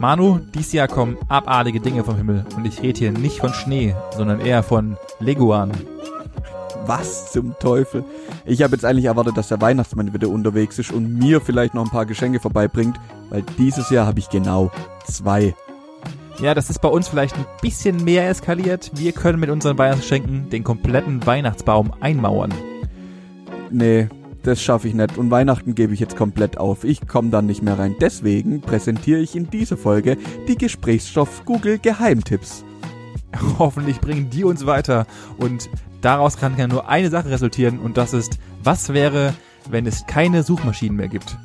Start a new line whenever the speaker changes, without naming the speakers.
Manu, dies Jahr kommen abartige Dinge vom Himmel und ich rede hier nicht von Schnee, sondern eher von Leguan.
Was zum Teufel? Ich habe jetzt eigentlich erwartet, dass der Weihnachtsmann wieder unterwegs ist und mir vielleicht noch ein paar Geschenke vorbeibringt, weil dieses Jahr habe ich genau zwei.
Ja, das ist bei uns vielleicht ein bisschen mehr eskaliert. Wir können mit unseren Weihnachtsgeschenken den kompletten Weihnachtsbaum einmauern.
Nee, das schaffe ich nicht und Weihnachten gebe ich jetzt komplett auf. Ich komme dann nicht mehr rein. Deswegen präsentiere ich in dieser Folge die Gesprächsstoff Google Geheimtipps.
Hoffentlich bringen die uns weiter und daraus kann ja nur eine Sache resultieren und das ist, was wäre, wenn es keine Suchmaschinen mehr gibt?